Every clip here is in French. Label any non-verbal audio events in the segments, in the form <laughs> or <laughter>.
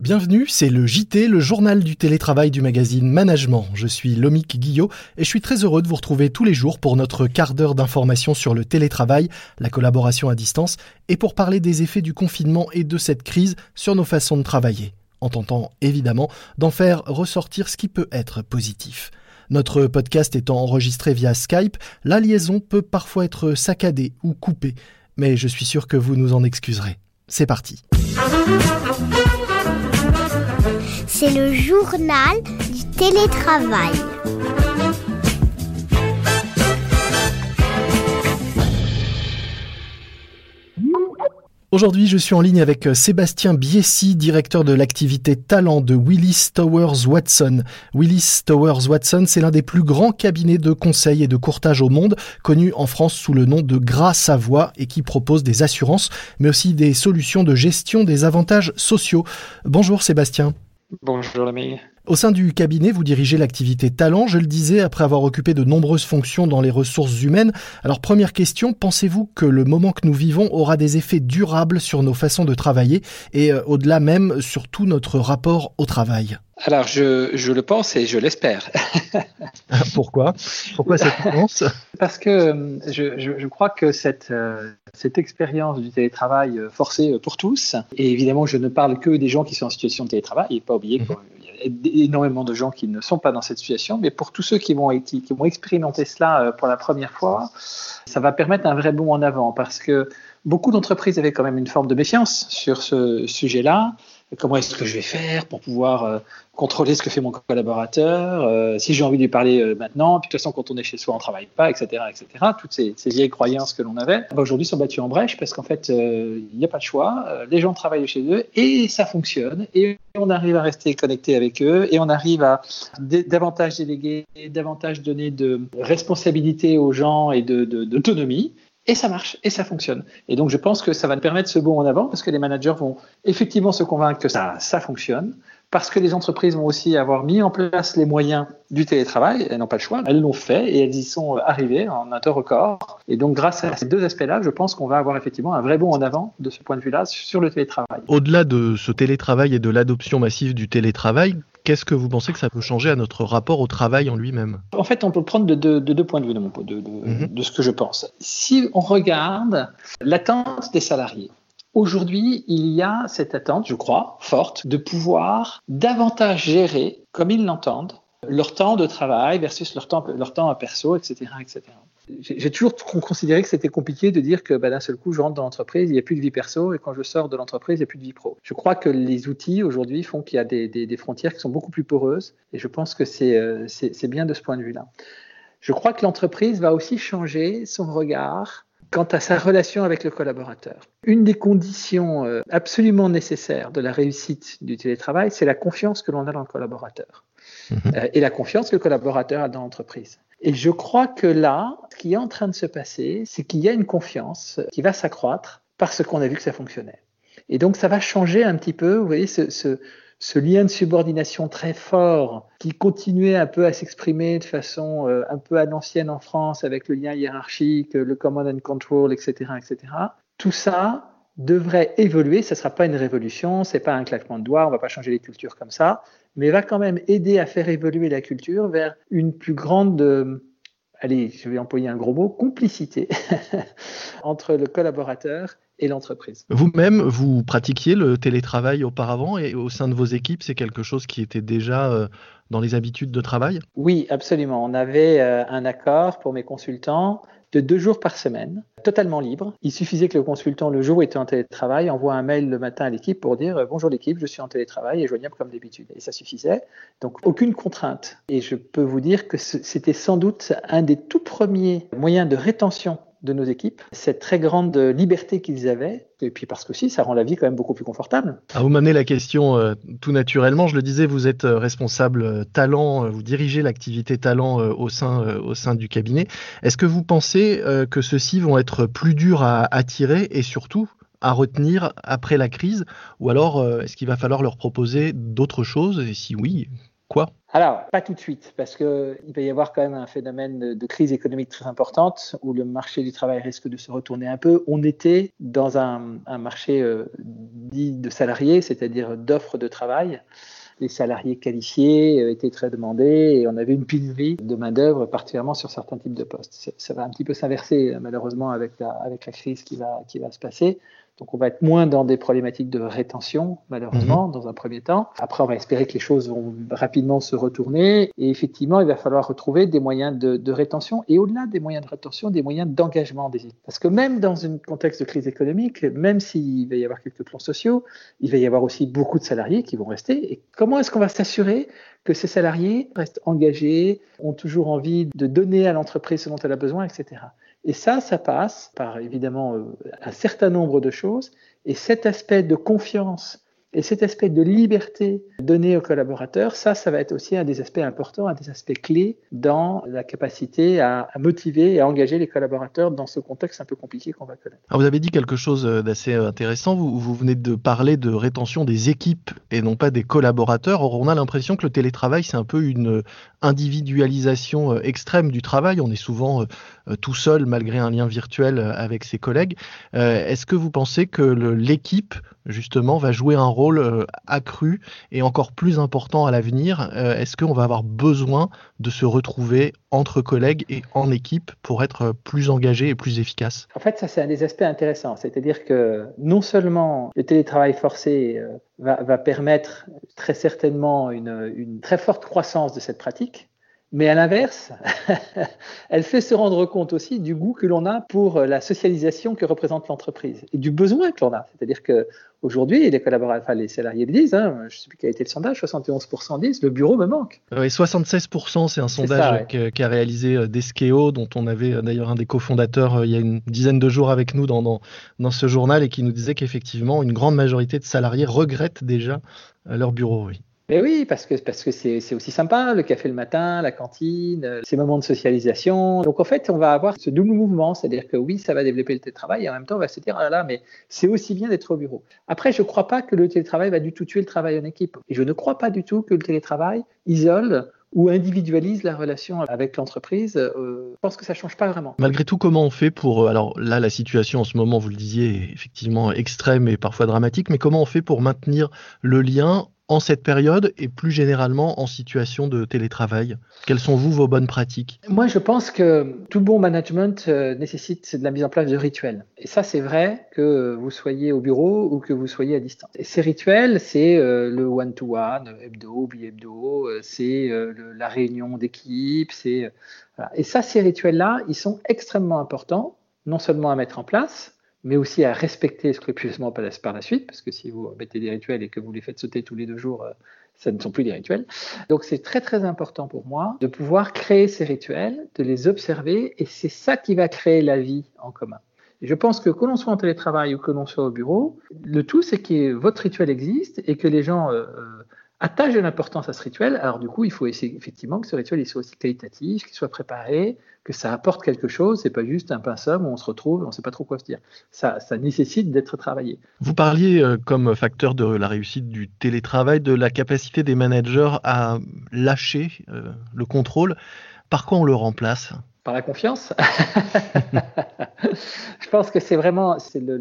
Bienvenue, c'est le JT, le journal du télétravail du magazine Management. Je suis Lomique Guillot et je suis très heureux de vous retrouver tous les jours pour notre quart d'heure d'information sur le télétravail, la collaboration à distance et pour parler des effets du confinement et de cette crise sur nos façons de travailler, en tentant évidemment d'en faire ressortir ce qui peut être positif. Notre podcast étant enregistré via Skype, la liaison peut parfois être saccadée ou coupée, mais je suis sûr que vous nous en excuserez. C'est parti. C'est le journal du télétravail. Aujourd'hui, je suis en ligne avec Sébastien Biessi, directeur de l'activité talent de Willis Towers Watson. Willis Towers Watson, c'est l'un des plus grands cabinets de conseil et de courtage au monde, connu en France sous le nom de Gras Savoie et qui propose des assurances, mais aussi des solutions de gestion des avantages sociaux. Bonjour Sébastien. Bonjour. Au sein du cabinet, vous dirigez l'activité talent, je le disais, après avoir occupé de nombreuses fonctions dans les ressources humaines. Alors première question, pensez-vous que le moment que nous vivons aura des effets durables sur nos façons de travailler et euh, au-delà même sur tout notre rapport au travail? Alors, je, le pense et je l'espère. <laughs> Pourquoi? Pourquoi cette <laughs> réponse Parce que euh, je, crois que cette, euh, cette expérience du télétravail forcé pour tous, et évidemment, je ne parle que des gens qui sont en situation de télétravail, et pas oublier mhm. que énormément de gens qui ne sont pas dans cette situation, mais pour tous ceux qui vont, qui, vont expérimenter cela euh, pour la première fois, ça va permettre un vrai bond en avant. Parce que beaucoup d'entreprises avaient quand même une forme de méfiance sur ce sujet-là comment est-ce que je vais faire pour pouvoir euh, contrôler ce que fait mon collaborateur, euh, si j'ai envie de lui parler euh, maintenant, puis de toute façon quand on est chez soi on travaille pas, etc., etc. Toutes ces, vieilles croyances que l'on avait, bah, aujourd'hui sont battues en brèche parce qu'en fait il n'y a pas de choix, les gens travaillent chez eux et ça fonctionne et on arrive à rester connecté avec eux et on arrive à davantage déléguer, davantage donner de responsabilité aux gens et d'autonomie. De, et ça marche, et ça fonctionne. Et donc, je pense que ça va permettre ce bond en avant parce que les managers vont effectivement se convaincre que ça, ça fonctionne, parce que les entreprises vont aussi avoir mis en place les moyens du télétravail, elles n'ont pas le choix, elles l'ont fait et elles y sont arrivées en un temps record. Et donc, grâce à ces deux aspects-là, je pense qu'on va avoir effectivement un vrai bond en avant de ce point de vue-là sur le télétravail. Au-delà de ce télétravail et de l'adoption massive du télétravail, Qu'est-ce que vous pensez que ça peut changer à notre rapport au travail en lui-même? En fait, on peut le prendre de, deux points de vue de, mon, de, mhm. de ce que je pense. Si on regarde l'attente des salariés, Aujourd'hui, il y a cette attente, je crois, forte, de pouvoir davantage gérer, comme ils l'entendent, leur temps de travail versus leur temps, leur temps perso, etc., etc j'ai toujours considéré que c'était compliqué de dire que bah, d'un seul coup, je rentre dans l'entreprise, il n'y a plus de vie perso, et quand je sors de l'entreprise, il n'y a plus de vie pro. Je crois que les outils aujourd'hui font qu'il y a des, frontières qui sont beaucoup plus poreuses, et je pense que euh, c'est bien de ce point de vue-là. Je crois que l'entreprise va aussi changer son regard quant à sa relation avec le collaborateur. Une des conditions euh, absolument nécessaires de la réussite du télétravail, c'est la confiance que l'on a dans le collaborateur. Mmh euh, et la confiance que le collaborateur a dans l'entreprise. Et je crois que là, ce qui est en train de se passer, c'est qu'il y a une confiance qui va s'accroître parce qu'on a vu que ça fonctionnait. Et donc, ça va changer un petit peu, vous voyez, ce, ce, ce lien de subordination très fort qui continuait un peu à s'exprimer de façon euh, un peu à l'ancienne en France avec le lien hiérarchique, le command and control, etc., etc. Tout ça devrait évoluer. Ce ne sera pas une révolution, c'est pas un claquement de doigts, on va pas changer les cultures comme ça, mais va quand même aider à faire évoluer la culture vers une plus grande, euh, allez, je vais employer un gros mot, complicité <laughs> entre le collaborateur et l'entreprise. Vous-même, vous pratiquiez le télétravail auparavant et au sein de vos équipes, c'est quelque chose qui était déjà euh, dans les habitudes de travail? Oui, absolument. On avait euh, un accord pour mes consultants de deux jours par semaine, totalement libre. Il suffisait que le consultant, le jour où il était en télétravail, envoie un mail le matin à l'équipe pour dire euh, bonjour l'équipe, je suis en télétravail et joignable comme d'habitude. Et ça suffisait. Donc aucune contrainte. Et je peux vous dire que c'était sans doute un des tout premiers moyens de rétention de nos équipes, cette très grande liberté qu'ils avaient, et puis parce que si, ça rend la vie quand même beaucoup plus confortable. Ah, vous m'amenez la question euh, tout naturellement, je le disais, vous êtes euh, responsable euh, talent, vous dirigez l'activité talent au, sein, au sein du cabinet. Est-ce que vous pensez que ceux-ci vont être plus durs à attirer et surtout à retenir après la crise? Ou alors est-ce qu'il va falloir leur proposer d'autres choses? Et si oui, alors, pas tout de suite, parce qu'il va y avoir quand même un phénomène de crise économique très importante où le marché du travail risque de se retourner un peu. On était dans un, marché euh, dit de salariés, c'est-à-dire d'offres de travail. Les salariés qualifiés euh, étaient très demandés et on avait une pénurie de main-d'œuvre, particulièrement sur certains types de postes. Ça va un petit peu s'inverser, malheureusement, avec la, crise qui va se passer. Donc on va être moins dans des problématiques de rétention, malheureusement, mhm. dans un premier temps. Après, on va espérer que les choses vont rapidement se retourner. Et effectivement, il va falloir retrouver des moyens de, rétention et au-delà des moyens de rétention, des moyens d'engagement des. Parce que même dans un contexte de crise économique, même s'il va y avoir quelques plans sociaux, il va y avoir aussi beaucoup de salariés qui vont rester. Et comment est-ce qu'on va s'assurer que ces salariés restent engagés, ont toujours envie de donner à l'entreprise ce dont elle a besoin, etc. Et ça, ça passe par évidemment euh, un certain nombre de choses. Et cet aspect de confiance et cet aspect de liberté donné aux collaborateurs, ça, ça va être aussi un des aspects importants, un des aspects clés dans la capacité à, motiver et à engager les collaborateurs dans ce contexte un peu compliqué qu'on va connaître. vous avez dit quelque chose euh, d'assez euh, intéressant. Vous, vous, venez de parler de rétention des équipes et non pas des collaborateurs. Or, on a l'impression que le télétravail, c'est un peu une individualisation extrême du travail. On est souvent tout seul malgré un lien virtuel avec ses collègues. Est-ce que vous pensez que l'équipe justement, va jouer un rôle euh, accru et encore plus important à l'avenir? Euh, Est-ce qu'on va avoir besoin de se retrouver entre collègues et en équipe pour être plus engagé et plus efficace? En fait, ça, c'est un des aspects intéressants. C'est-à-dire que non seulement le télétravail forcé euh, va, permettre très certainement une très forte croissance de cette pratique, mais à l'inverse, <laughs> elle fait se rendre compte aussi du goût que l'on a pour la socialisation que représente l'entreprise et du besoin que l'on a. C'est-à-dire que aujourd'hui, les collaborateurs, enfin, les salariés le disent, hein, je ne sais plus quel a été le sondage, 71% disent le bureau me manque. Oui, 76%, c'est un sondage qu'a réalisé euh, Deskeo, dont on avait euh, d'ailleurs un des cofondateurs euh, il y a une dizaine de jours avec nous dans, dans, dans ce journal et qui nous disait qu'effectivement, une grande majorité de salariés regrettent déjà leur bureau. Oui. Mais oui, parce que parce que c'est aussi sympa, le café le matin, la cantine, euh, ces moments de socialisation. Donc en fait, on va avoir ce double mouvement, c'est-à-dire que oui, ça va développer le télétravail et en même temps, on va se dire ah là mais c'est aussi bien d'être au bureau. Après, je ne crois pas que le télétravail va du tout tuer le travail en équipe. Et je ne crois pas du tout que le télétravail isole ou individualise la relation avec l'entreprise, euh, je pense que ça change pas vraiment. Malgré tout, comment on fait pour euh, alors là la situation en ce moment, vous le disiez, est effectivement extrême et parfois dramatique, mais comment on fait pour maintenir le lien en cette période et plus généralement en situation de télétravail Quelles sont vous vos bonnes pratiques? Moi, je pense que tout bon management euh, nécessite de la mise en place de rituels. Et ça, c'est vrai que vous soyez au bureau ou que vous soyez à distance. Et ces rituels, c'est euh, le one-to-one, hebdo, bi-hebdo, euh, c'est la réunion d'équipe, c'est et ça, ces rituels-là, ils sont extrêmement importants, non seulement à mettre en place, mais aussi à respecter scrupuleusement par la, suite, parce que si vous mettez des rituels et que vous les faites sauter tous les deux jours, euh, ça ne sont plus des rituels. Donc c'est très très important pour moi de pouvoir créer ces rituels, de les observer, et c'est ça qui va créer la vie en commun. je pense que que l'on soit en télétravail ou que l'on soit au bureau, le tout c'est que votre rituel existe et que les gens euh, euh, attache de l'importance à ce rituel. Alors du coup, il faut essayer effectivement que ce rituel soit aussi qualitatif, qu'il soit préparé, que ça apporte quelque chose. C'est pas juste un pinceau où on se retrouve, on sait pas trop quoi se dire. Ça, ça nécessite d'être travaillé. Vous parliez euh, comme facteur de la réussite du télétravail de la capacité des managers à lâcher euh, le contrôle. Par quoi on le remplace? Par la confiance. <laughs> je pense que c'est vraiment c'est le,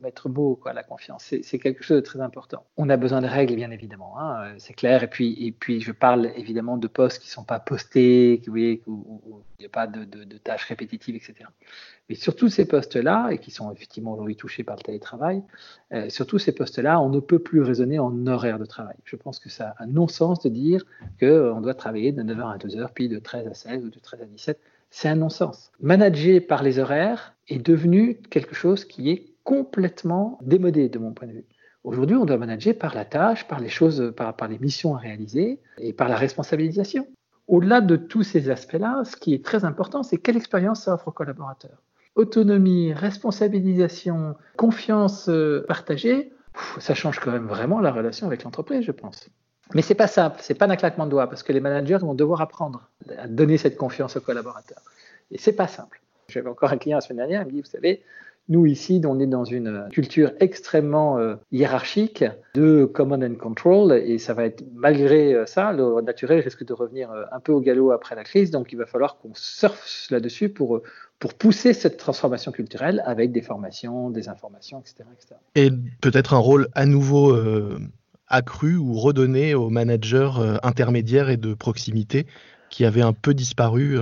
maître mot, quoi, la confiance. C'est quelque chose de très important. On a besoin de règles, bien évidemment, hein, c'est clair. Et puis, et puis, je parle évidemment de postes qui ne sont pas postés, qui, où il n'y a pas de, tâches répétitives, etc. Mais surtout ces postes-là, et qui sont effectivement aujourd'hui touchés par le télétravail, euh, surtout ces postes-là, on ne peut plus raisonner en horaire de travail. Je pense que ça a un non-sens de dire qu'on doit travailler de 9h à 12h, puis de 13 à 16 ou de 13 à 17. C'est un non-sens. Manager par les horaires est devenu quelque chose qui est complètement démodé de mon point de vue. Aujourd'hui, on doit manager par la tâche, par les choses, par, les missions à réaliser et par la responsabilisation. Au-delà de tous ces aspects-là, ce qui est très important, c'est quelle expérience ça offre aux collaborateurs. Autonomie, responsabilisation, confiance euh, partagée, ça change quand même vraiment la relation avec l'entreprise, je pense. Mais c'est pas simple, c'est pas un claquement de doigts parce que les managers vont devoir apprendre à donner cette confiance aux collaborateurs. Et c'est pas simple. J'avais encore un client la semaine dernière, il me dit, vous savez, Nous, ici, on est dans une culture extrêmement euh, hiérarchique de command and control, et ça va être, malgré euh, ça, le naturel risque de revenir euh, un peu au galop après la crise, donc il va falloir qu'on surfe là-dessus pour, pour pousser cette transformation culturelle avec des formations, des informations, etc. Et peut-être un rôle à nouveau accru ou redonné aux managers intermédiaires et de proximité qui avaient un peu disparu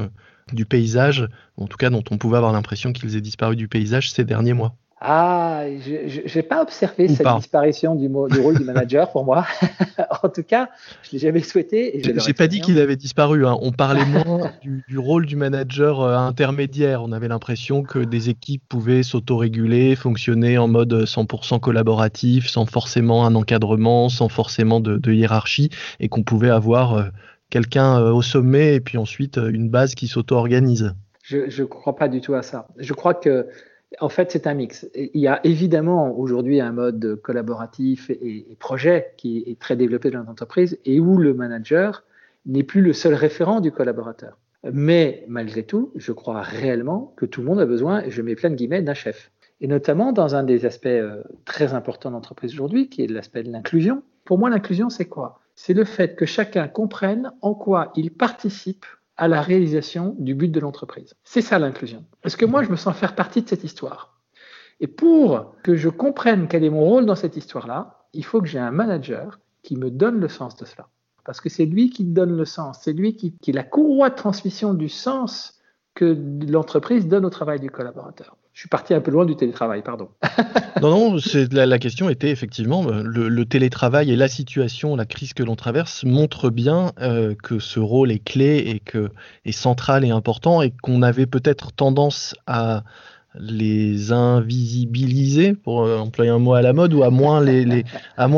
du paysage, en tout cas dont on pouvait avoir l'impression qu'ils aient disparu du paysage ces derniers mois ah, je n'ai pas observé cette disparition du, du, rôle du manager pour moi. <laughs> en tout cas, je l'ai jamais souhaité. Je n'ai pas dit qu'il avait disparu. Hein. On parlait <laughs> moins du, rôle du manager euh, intermédiaire. On avait l'impression que des équipes pouvaient s'autoréguler, fonctionner en mode 100% collaboratif, sans forcément un encadrement, sans forcément de, de hiérarchie, et qu'on pouvait avoir euh, quelqu'un euh, au sommet et puis ensuite une base qui s'auto-organise Je ne crois pas du tout à ça. Je crois que en fait, c'est un mix. Il y a évidemment aujourd'hui un mode collaboratif et, projet qui est très développé dans l'entreprise et où le manager n'est plus le seul référent du collaborateur. Mais malgré tout, je crois réellement que tout le monde a besoin, et je mets plein de guillemets, d'un chef. Et notamment dans un des aspects euh, très importants de l'entreprise aujourd'hui, qui est l'aspect de l'inclusion. Pour moi, l'inclusion, c'est quoi? C'est le fait que chacun comprenne en quoi il participe à la réalisation du but de l'entreprise. C'est ça l'inclusion. Parce que moi, je me sens faire partie de cette histoire. Et pour que je comprenne quel est mon rôle dans cette histoire-là, il faut que j'ai un manager qui me donne le sens de cela. Parce que c'est lui qui donne le sens, c'est lui qui, qui est la courroie de transmission du sens que l'entreprise donne au travail du collaborateur. Je suis parti un peu loin du télétravail, pardon. <laughs> non, non, la, la, question était effectivement euh, le, télétravail et la situation, la crise que l'on traverse montrent bien euh, que ce rôle est clé et que est central et important et qu'on avait peut-être tendance à les invisibiliser, pour euh, employer un mot à la mode, ou à moins,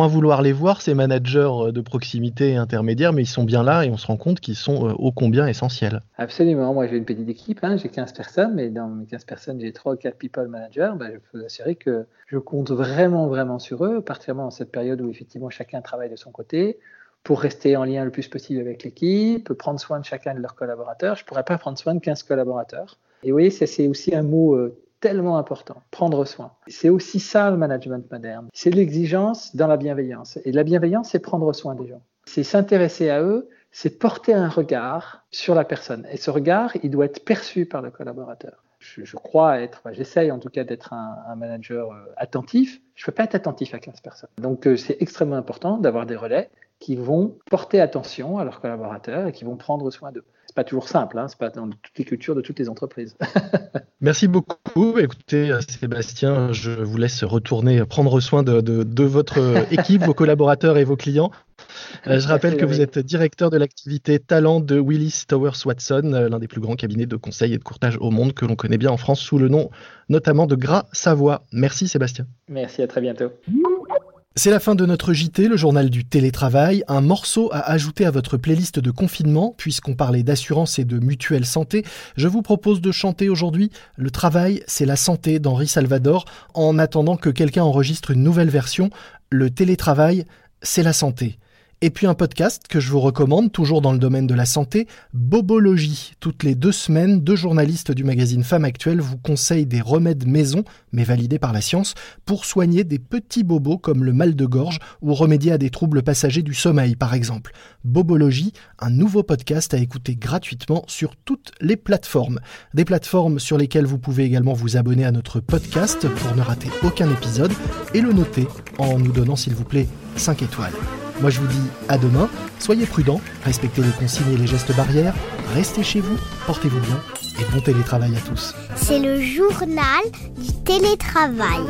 vouloir les voir, ces managers euh, de proximité et intermédiaires, mais ils sont bien là et on se rend compte qu'ils sont euh, ô combien essentiels. Absolument. Moi, j'ai une petite équipe, hein, j'ai 15 personnes, mais dans mes 15 personnes, j'ai 3 ou 4 people managers. Ben, je peux vous assurer que je compte vraiment, vraiment sur eux, particulièrement dans cette période où effectivement chacun travaille de son côté pour rester en lien le plus possible avec l'équipe, prendre soin de chacun de leurs collaborateurs. Je ne pourrais pas prendre soin de 15 collaborateurs. Et vous voyez, c'est aussi un mot tellement important, prendre soin. C'est aussi ça le management moderne. C'est l'exigence dans la bienveillance. Et la bienveillance, c'est prendre soin des gens. C'est s'intéresser à eux, c'est porter un regard sur la personne. Et ce regard, il doit être perçu par le collaborateur. Je, crois être, j'essaye en tout cas d'être un, manager euh, attentif. Je ne peux pas être attentif à 15 personnes. Donc euh, c'est extrêmement important d'avoir des relais qui vont porter attention à leurs collaborateurs et qui vont prendre soin d'eux pas toujours simple, hein, c'est pas dans toutes les cultures de toutes les entreprises. <laughs> Merci beaucoup. Écoutez, Sébastien, je vous laisse retourner prendre soin de, de, votre équipe, vos collaborateurs et vos clients. Euh, je rappelle que vous êtes directeur de l'activité talent de Willis Towers Watson, euh, l'un des plus grands cabinets de conseil et de courtage au monde que l'on connaît bien en France sous le nom notamment de Gras Savoie. Merci Sébastien. Merci, à très bientôt. C'est la fin de notre JT, le journal du télétravail, un morceau à ajouter à votre playlist de confinement, puisqu'on parlait d'assurance et de mutuelle santé. Je vous propose de chanter aujourd'hui Le travail, c'est la santé d'Henri Salvador, en attendant que quelqu'un enregistre une nouvelle version. Le télétravail, c'est la santé. Et puis un podcast que je vous recommande, toujours dans le domaine de la santé, Bobologie. Toutes les deux semaines, deux journalistes du magazine Femme Actuelle vous conseillent des remèdes maison, mais validés par la science, pour soigner des petits bobos comme le mal de gorge ou remédier à des troubles passagers du sommeil, par exemple. Bobologie, un nouveau podcast à écouter gratuitement sur toutes les plateformes. Des plateformes sur lesquelles vous pouvez également vous abonner à notre podcast pour ne rater aucun épisode et le noter en nous donnant, s'il vous plaît, 5 étoiles. Moi je vous dis à demain, soyez prudents, respectez les consignes et les gestes barrières, restez chez vous, portez-vous bien et bon télétravail à tous. C'est le journal du télétravail.